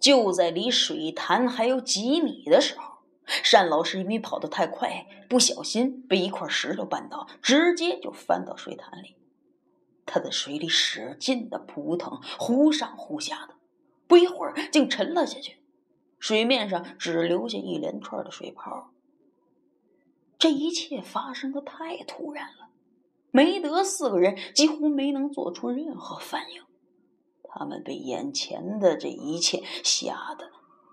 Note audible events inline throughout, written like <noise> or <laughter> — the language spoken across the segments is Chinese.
就在离水潭还有几米的时候，单老师因为跑得太快，不小心被一块石头绊倒，直接就翻到水潭里。他在水里使劲的扑腾，忽上忽下的，不一会儿竟沉了下去，水面上只留下一连串的水泡。这一切发生的太突然了，梅德四个人几乎没能做出任何反应。他们被眼前的这一切吓得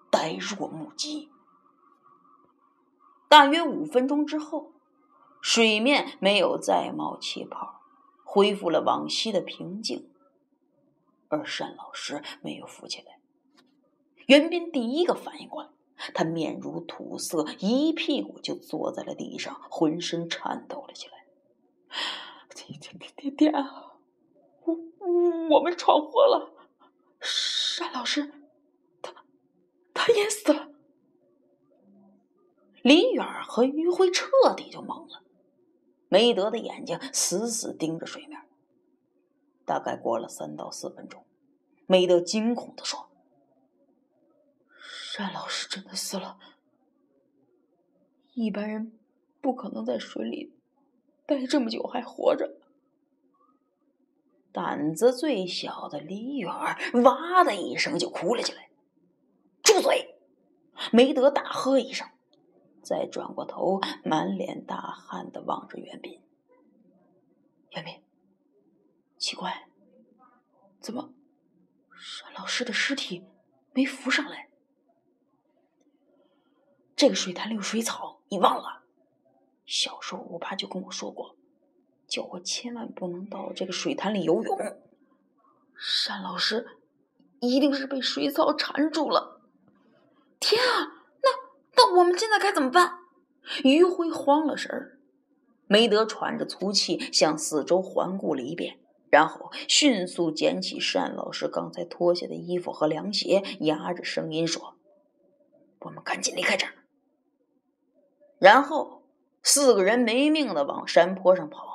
呆若木鸡。大约五分钟之后，水面没有再冒气泡，恢复了往昔的平静。而单老师没有浮起来。袁斌第一个反应过来，他面如土色，一屁股就坐在了地上，浑身颤抖了起来。爹爹爹爹啊！我们闯祸了，单老师，他他淹死了。林远和于辉彻底就懵了，梅德的眼睛死死盯着水面。大概过了三到四分钟，梅德惊恐的说：“单老师真的死了，一般人不可能在水里待这么久还活着。”胆子最小的李远哇的一声就哭了起来。住嘴！梅德大喝一声，再转过头，满脸大汗的望着袁斌。袁斌，奇怪，怎么沈老师的尸体没浮上来？这个水潭里有水草，你忘了？小时候我爸就跟我说过。叫我千万不能到这个水潭里游泳。单老师一定是被水草缠住了。天啊，那那我们现在该怎么办？余辉慌了神儿，梅德喘着粗气向四周环顾了一遍，然后迅速捡起单老师刚才脱下的衣服和凉鞋，压着声音说：“我们赶紧离开这儿。”然后四个人没命的往山坡上跑。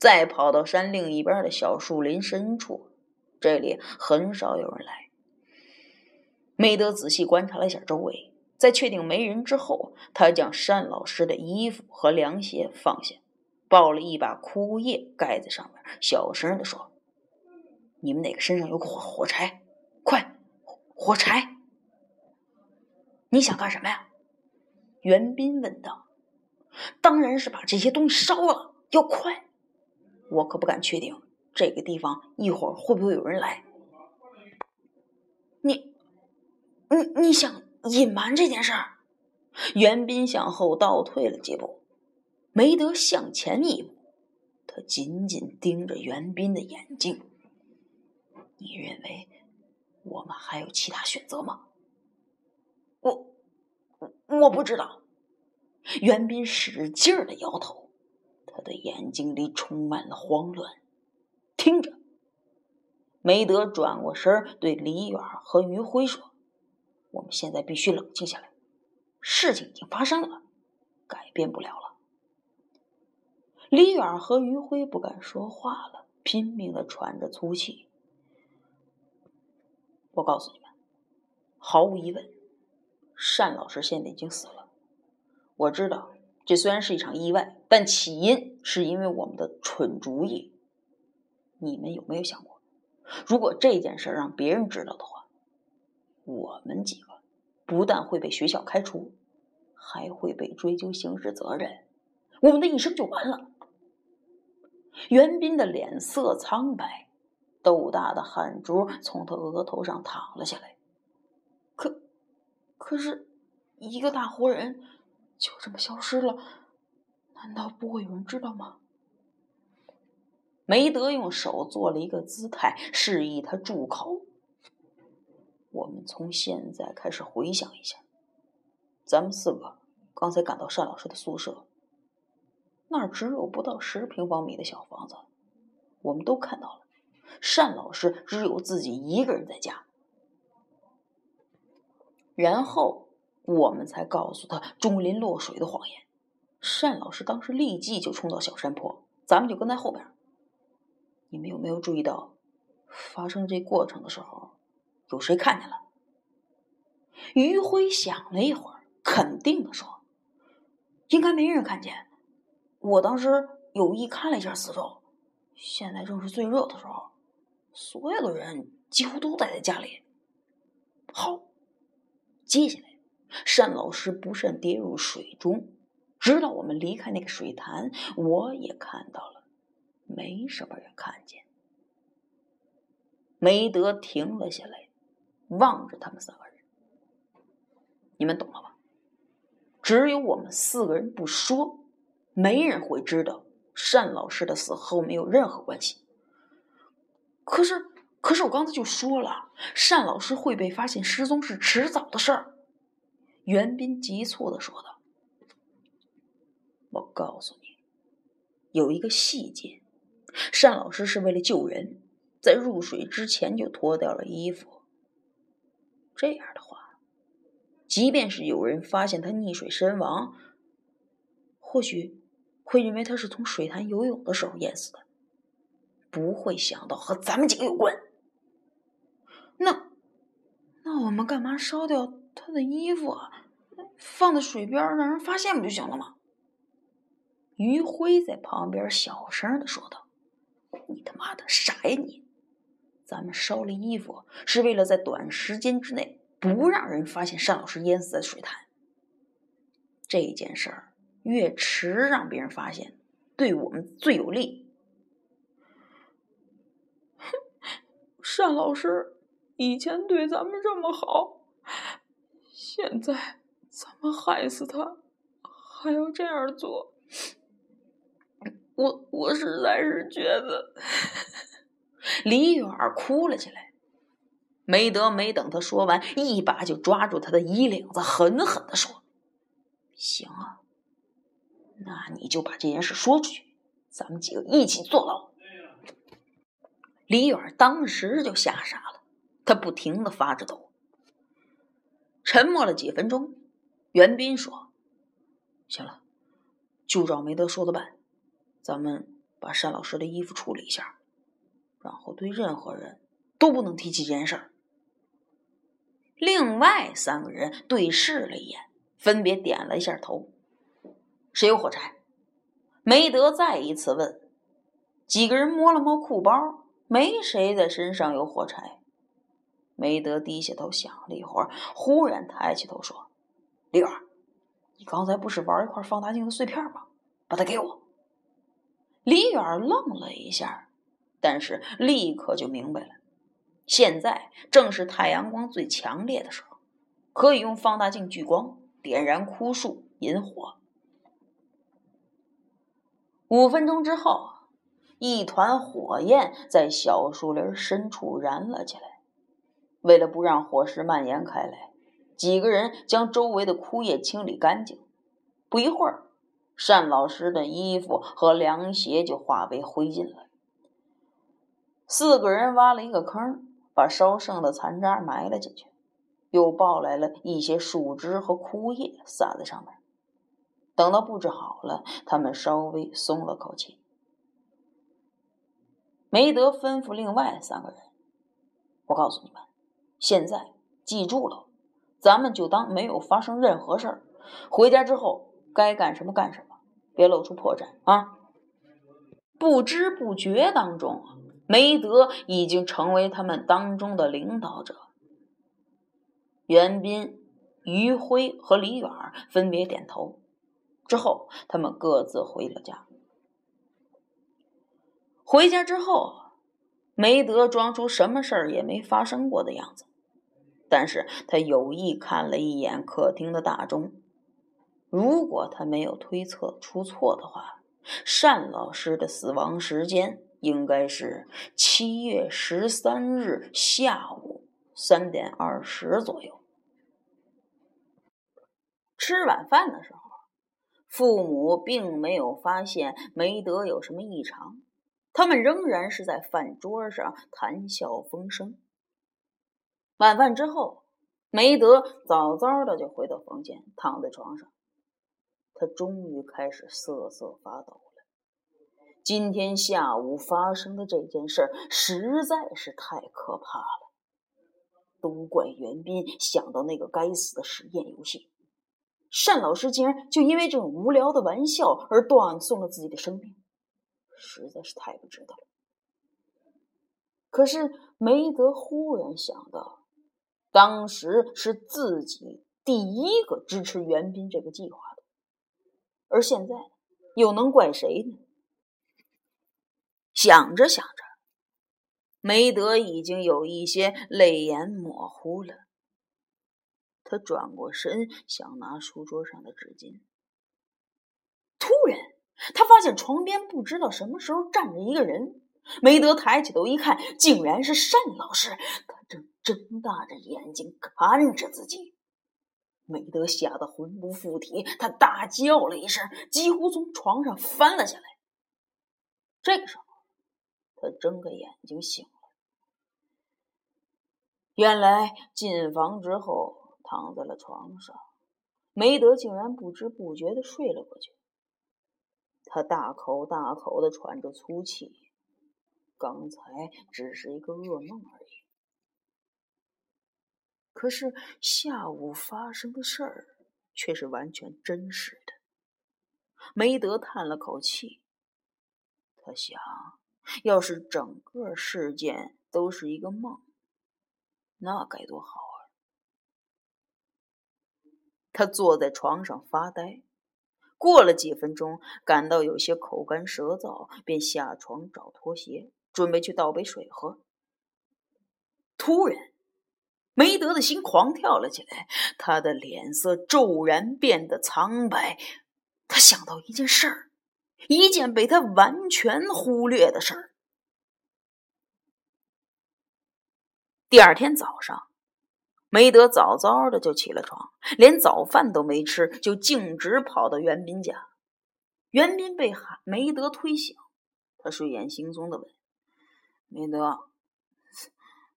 再跑到山另一边的小树林深处，这里很少有人来。梅德仔细观察了一下周围，在确定没人之后，他将单老师的衣服和凉鞋放下，抱了一把枯叶盖在上面，小声的说：“你们哪个身上有火火柴？快，火柴！你想干什么呀？”袁斌问道。“当然是把这些东西烧了，要快。”我可不敢确定这个地方一会儿会不会有人来。你，你你想隐瞒这件事儿？袁斌向后倒退了几步，梅德向前一步，他紧紧盯着袁斌的眼睛。你认为我们还有其他选择吗？我，我不知道。袁斌使劲的摇头。他的眼睛里充满了慌乱。听着，梅德转过身对李远和于辉说：“我们现在必须冷静下来，事情已经发生了，改变不了了。”李远和于辉不敢说话了，拼命的喘着粗气。我告诉你们，毫无疑问，单老师现在已经死了。我知道。这虽然是一场意外，但起因是因为我们的蠢主意。你们有没有想过，如果这件事让别人知道的话，我们几个不但会被学校开除，还会被追究刑事责任，我们的一生就完了。袁斌的脸色苍白，豆大的汗珠从他额头上淌了下来。可，可是，一个大活人。就这么消失了，难道不会有人知道吗？梅德用手做了一个姿态，示意他住口。我们从现在开始回想一下，咱们四个刚才赶到单老师的宿舍，那儿只有不到十平方米的小房子，我们都看到了，单老师只有自己一个人在家，然后。我们才告诉他钟林落水的谎言。单老师当时立即就冲到小山坡，咱们就跟在后边。你们有没有注意到，发生这过程的时候，有谁看见了？于辉想了一会儿，肯定的说：“应该没人看见。我当时有意看了一下四周，现在正是最热的时候，所有的人几乎都待在家里。”好，接下来，单老师不慎跌入水中，直到我们离开那个水潭，我也看到了，没什么人看见。梅德停了下来，望着他们三个人。你们懂了吧？只有我们四个人不说，没人会知道单老师的死和我们有任何关系。可是，可是我刚才就说了，单老师会被发现失踪是迟早的事儿。袁斌急促的说道：“我告诉你，有一个细节，单老师是为了救人，在入水之前就脱掉了衣服。这样的话。”即便是有人发现他溺水身亡，或许会认为他是从水潭游泳的时候淹死的，不会想到和咱们几个有关。那那我们干嘛烧掉他的衣服，放在水边让人发现不就行了吗？于辉在旁边小声的说道：“你他妈的傻呀你！咱们烧了衣服是为了在短时间之内。”不让人发现单老师淹死在水潭。这件事儿越迟让别人发现，对我们最有利。单老师以前对咱们这么好，现在咱们害死他，还要这样做，我我实在是觉得，<laughs> 李远哭了起来。梅德没等他说完，一把就抓住他的衣领子，狠狠的说：“行啊，那你就把这件事说出去，咱们几个一起坐牢。”李远当时就吓傻了，他不停的发着抖。沉默了几分钟，袁斌说：“行了，就照梅德说的办，咱们把单老师的衣服处理一下，然后对任何人都不能提起这件事儿。”另外三个人对视了一眼，分别点了一下头。谁有火柴？梅德再一次问。几个人摸了摸裤包，没谁在身上有火柴。梅德低下头想了一会儿，忽然抬起头说：“李远，你刚才不是玩一块放大镜的碎片吗？把它给我。”李远愣了一下，但是立刻就明白了。现在正是太阳光最强烈的时候，可以用放大镜聚光，点燃枯树引火。五分钟之后，一团火焰在小树林深处燃了起来。为了不让火势蔓延开来，几个人将周围的枯叶清理干净。不一会儿，单老师的衣服和凉鞋就化为灰烬了。四个人挖了一个坑。把烧剩的残渣埋了进去，又抱来了一些树枝和枯叶撒在上面。等到布置好了，他们稍微松了口气。梅德吩咐另外三个人：“我告诉你们，现在记住了，咱们就当没有发生任何事儿。回家之后该干什么干什么，别露出破绽啊！”不知不觉当中。梅德已经成为他们当中的领导者。袁斌、于辉和李远分别点头，之后他们各自回了家。回家之后，梅德装出什么事儿也没发生过的样子，但是他有意看了一眼客厅的大钟。如果他没有推测出错的话，单老师的死亡时间。应该是七月十三日下午三点二十左右。吃晚饭的时候，父母并没有发现梅德有什么异常，他们仍然是在饭桌上谈笑风生。晚饭之后，梅德早早的就回到房间，躺在床上，他终于开始瑟瑟发抖了。今天下午发生的这件事实在是太可怕了。都怪袁斌想到那个该死的实验游戏。单老师竟然就因为这种无聊的玩笑而断送了自己的生命，实在是太不值得了。可是梅德忽然想到，当时是自己第一个支持袁斌这个计划的，而现在又能怪谁呢？想着想着，梅德已经有一些泪眼模糊了。他转过身，想拿书桌上的纸巾。突然，他发现床边不知道什么时候站着一个人。梅德抬起头一看，竟然是单老师，睁大着眼睛看着自己。梅德吓得魂不附体，他大叫了一声，几乎从床上翻了下来。这个时候，他睁开眼睛醒了，原来进房之后。躺在了床上，梅德竟然不知不觉的睡了过去。他大口大口的喘着粗气，刚才只是一个噩梦而已。可是下午发生的事儿却是完全真实的。梅德叹了口气，他想，要是整个事件都是一个梦，那该多好啊！他坐在床上发呆，过了几分钟，感到有些口干舌燥，便下床找拖鞋，准备去倒杯水喝。突然，梅德的心狂跳了起来，他的脸色骤然变得苍白。他想到一件事儿，一件被他完全忽略的事儿。第二天早上。梅德早早的就起了床，连早饭都没吃，就径直跑到袁斌家。袁斌被喊梅德推醒，他睡眼惺忪的问：“梅德，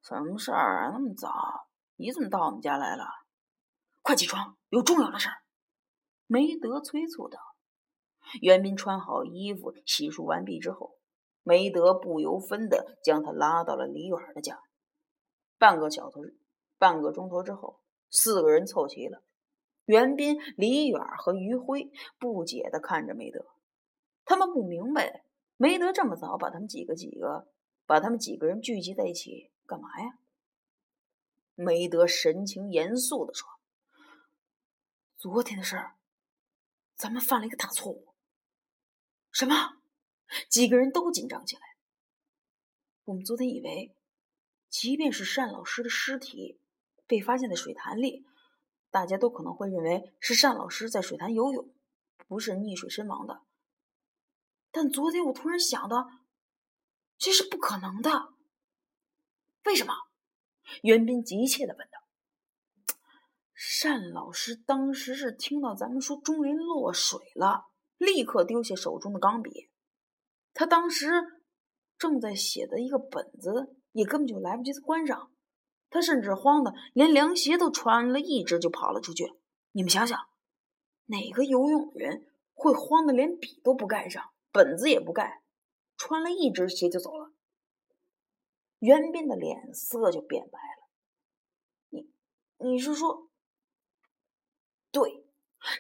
什么事儿啊？那么早，你怎么到我们家来了？快起床，有重要的事儿。”梅德催促道。袁斌穿好衣服，洗漱完毕之后，梅德不由分的将他拉到了李远的家。半个小时。半个钟头之后，四个人凑齐了。袁斌、李远和于辉不解的看着梅德，他们不明白梅德这么早把他们几个几个把他们几个人聚集在一起干嘛呀？梅德神情严肃的说：“昨天的事儿，咱们犯了一个大错误。”什么？几个人都紧张起来。我们昨天以为，即便是单老师的尸体。被发现在水潭里，大家都可能会认为是单老师在水潭游泳，不是溺水身亡的。但昨天我突然想到，这是不可能的。为什么？袁斌急切的问道。单老师当时是听到咱们说钟林落水了，立刻丢下手中的钢笔。他当时正在写的一个本子，也根本就来不及关上。他甚至慌的连凉鞋都穿了一只就跑了出去。你们想想，哪个游泳的人会慌的连笔都不盖上，本子也不盖，穿了一只鞋就走了？袁斌的脸色就变白了。你，你是说，对，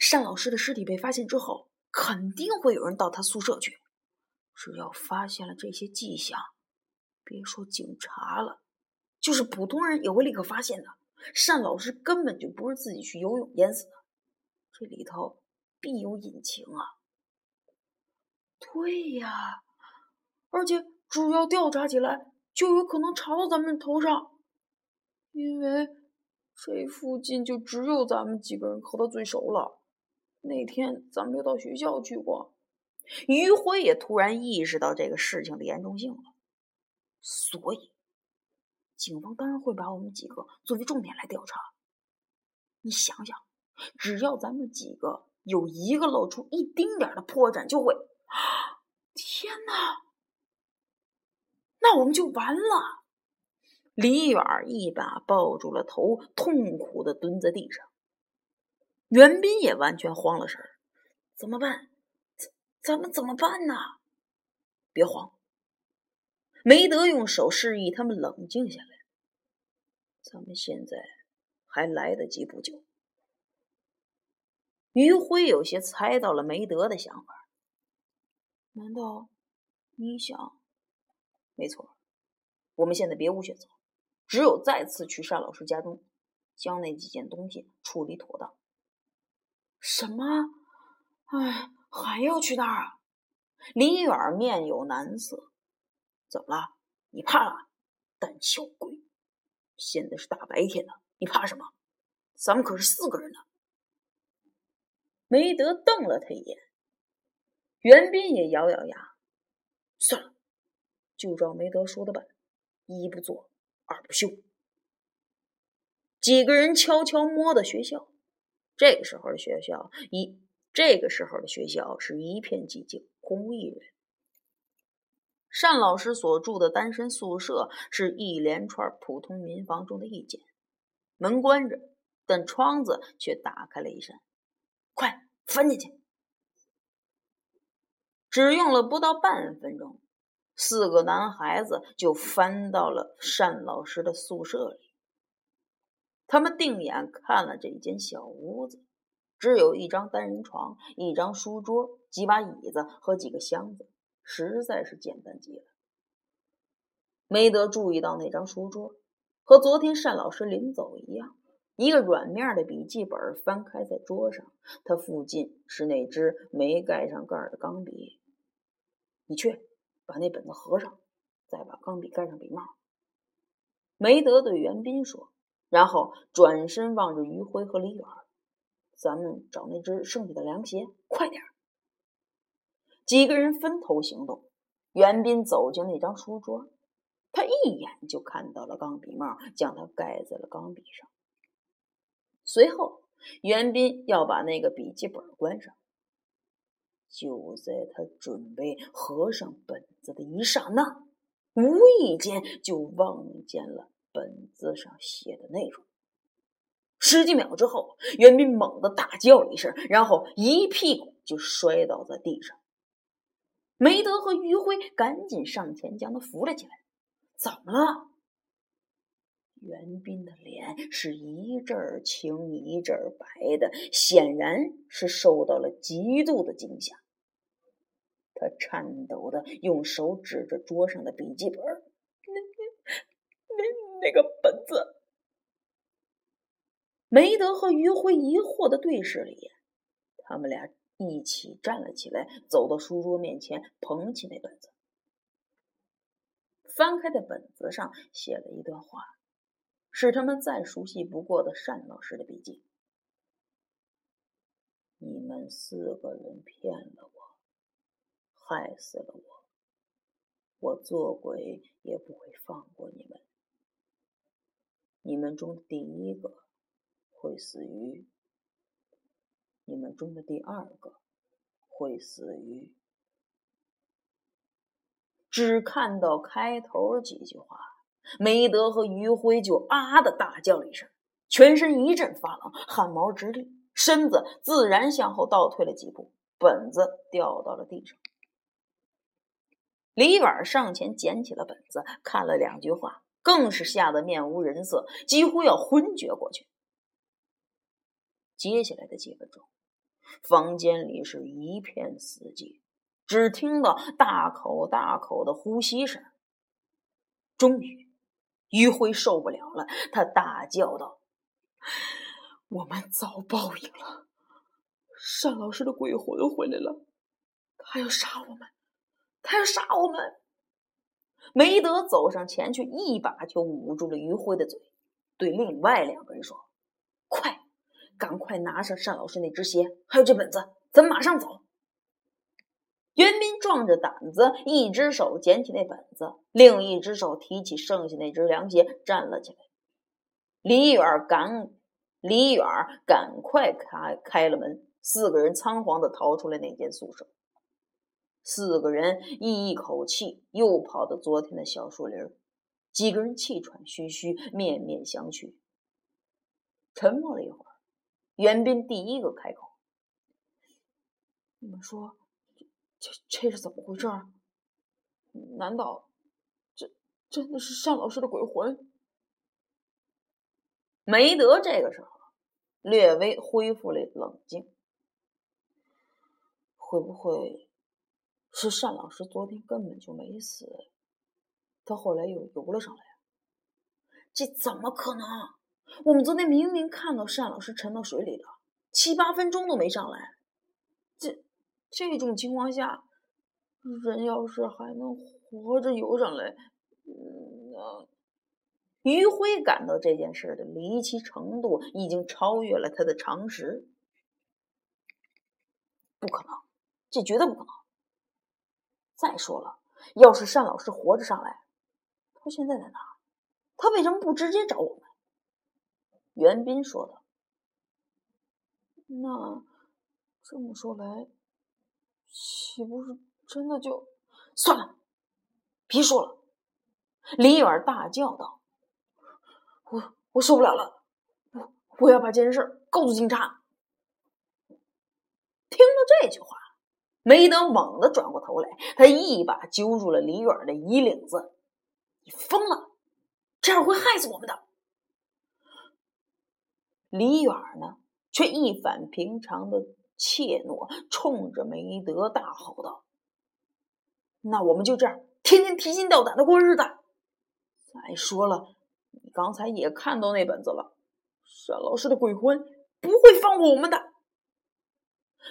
单老师的尸体被发现之后，肯定会有人到他宿舍去。只要发现了这些迹象，别说警察了。就是普通人也会立刻发现的，单老师根本就不是自己去游泳淹死的，这里头必有隐情啊！对呀，而且只要调查起来，就有可能查到咱们头上，因为这附近就只有咱们几个人和他最熟了。那天咱们又到学校去过，于辉也突然意识到这个事情的严重性了，所以。警方当然会把我们几个作为重点来调查。你想想，只要咱们几个有一个露出一丁点的破绽，就会 <gasps>…… 天哪！那我们就完了。李远一把抱住了头，痛苦的蹲在地上。袁斌也完全慌了神儿，怎么办？咱咱们怎么办呢？别慌。梅德用手示意他们冷静下来。咱们现在还来得及补救。于辉有些猜到了梅德的想法。难道你想？没错，我们现在别无选择，只有再次去单老师家中，将那几件东西处理妥当。什么？哎，还要去那儿啊？李远面有难色。怎么了？你怕了？胆小鬼！现在是大白天的，你怕什么？咱们可是四个人呢。梅德瞪了他一眼，袁斌也咬咬牙，算了，就照梅德说的办，一不做二不休。几个人悄悄摸到学校，这个时候的学校一这个时候的学校是一片寂静，空无一人。单老师所住的单身宿舍是一连串普通民房中的一间，门关着，但窗子却打开了一扇。快翻进去！只用了不到半分钟，四个男孩子就翻到了单老师的宿舍里。他们定眼看了这间小屋子，只有一张单人床、一张书桌、几把椅子和几个箱子。实在是简单极了。梅德注意到那张书桌，和昨天单老师临走一样，一个软面的笔记本翻开在桌上，它附近是那支没盖上盖的钢笔。你去把那本子合上，再把钢笔盖上笔帽。梅德对袁斌说，然后转身望着于辉和李远：“咱们找那只剩下的凉鞋，快点！”几个人分头行动。袁斌走进那张书桌，他一眼就看到了钢笔帽，将它盖在了钢笔上。随后，袁斌要把那个笔记本关上。就在他准备合上本子的一刹那，无意间就望见了本子上写的内容。十几秒之后，袁斌猛地大叫了一声，然后一屁股就摔倒在地上。梅德和于辉赶紧上前将他扶了起来。怎么了？袁斌的脸是一阵青一阵白的，显然是受到了极度的惊吓。他颤抖的用手指着桌上的笔记本：“那、那、那、那个本子。”梅德和于辉疑惑的对视了一眼，他们俩。一起站了起来，走到书桌面前，捧起那本子。翻开的本子上写了一段话，是他们再熟悉不过的单老师的笔记：“你们四个人骗了我，害死了我，我做鬼也不会放过你们。你们中的第一个会死于……”你们中的第二个会死于……只看到开头几句话，梅德和余辉就啊的大叫了一声，全身一阵发冷，汗毛直立，身子自然向后倒退了几步，本子掉到了地上。李婉上前捡起了本子，看了两句话，更是吓得面无人色，几乎要昏厥过去。接下来的几分钟。房间里是一片死寂，只听到大口大口的呼吸声。终于，于辉受不了了，他大叫道：“我们遭报应了！单老师的鬼魂回来了，他要杀我们，他要杀我们！”梅德走上前去，一把就捂住了于辉的嘴，对另外两个人说：“快！”赶快拿上单老师那只鞋，还有这本子，咱马上走。袁斌壮着胆子，一只手捡起那本子，另一只手提起剩下那只凉鞋，站了起来。李远赶，李远赶快开开了门，四个人仓皇的逃出了那间宿舍。四个人一口气又跑到昨天的小树林，几个人气喘吁吁，面面相觑，沉默了一会儿。袁斌第一个开口：“你们说，这这这是怎么回事？难道这真的是单老师的鬼魂？”梅德这个时候略微恢复了冷静，会不会是单老师昨天根本就没死？他后来又游了上来？这怎么可能？我们昨天明明看到单老师沉到水里了，七八分钟都没上来。这这种情况下，人要是还能活着游上来，嗯。余辉感到这件事的离奇程度已经超越了他的常识，不可能，这绝对不可能。再说了，要是单老师活着上来，他现在在哪？他为什么不直接找我们？袁斌说道：“那这么说来，岂不是真的就算了？别说了！”李远大叫道。我我受不了了，我我要把这件事告诉警察。听到这句话，梅德猛地转过头来，他一把揪住了李远的衣领子：“你疯了！这样会害死我们的。”李远呢，却一反平常的怯懦，冲着梅德大吼道：“那我们就这样天天提心吊胆的过日子。再说了。”你刚才也看到那本子了，沈老师的鬼魂不会放过我们的。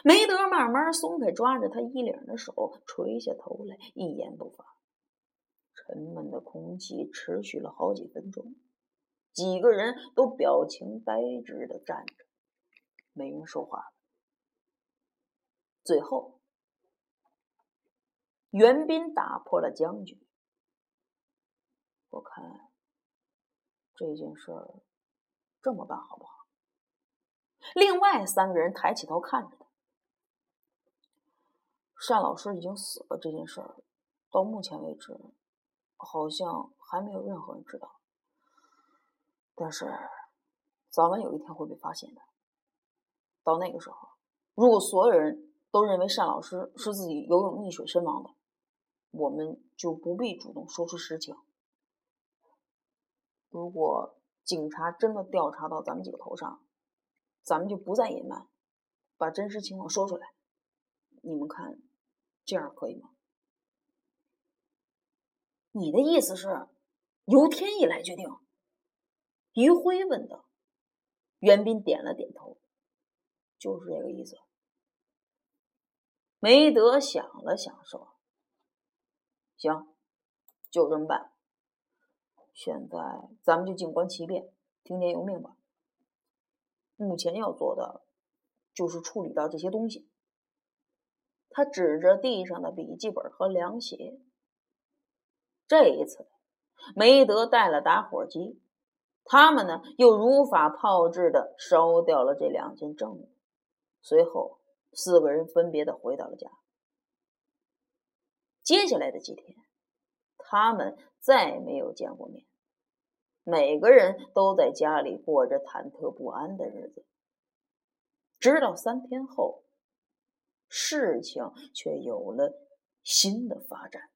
梅德慢慢松开抓着他衣领的手，垂下头来，一言不发。沉闷的空气持续了好几分钟，几个人都表情呆滞的站着，没人说话。最后，袁斌打破了僵局，我看。这件事儿这么办好不好？另外三个人抬起头看着他。单老师已经死了，这件事儿到目前为止好像还没有任何人知道。但是早晚有一天会被发现的。到那个时候，如果所有人都认为单老师是自己游泳溺水身亡的，我们就不必主动说出实情。如果警察真的调查到咱们几个头上，咱们就不再隐瞒，把真实情况说出来。你们看，这样可以吗？你的意思是，由天意来决定？于辉问道。袁斌点了点头，就是这个意思。梅德想了想，说：“行，就这么办。”现在咱们就静观其变，听天由命吧。目前要做的就是处理掉这些东西。他指着地上的笔记本和凉鞋。这一次，梅德带了打火机，他们呢又如法炮制的烧掉了这两件证物。随后，四个人分别的回到了家。接下来的几天。他们再没有见过面，每个人都在家里过着忐忑不安的日子。直到三天后，事情却有了新的发展。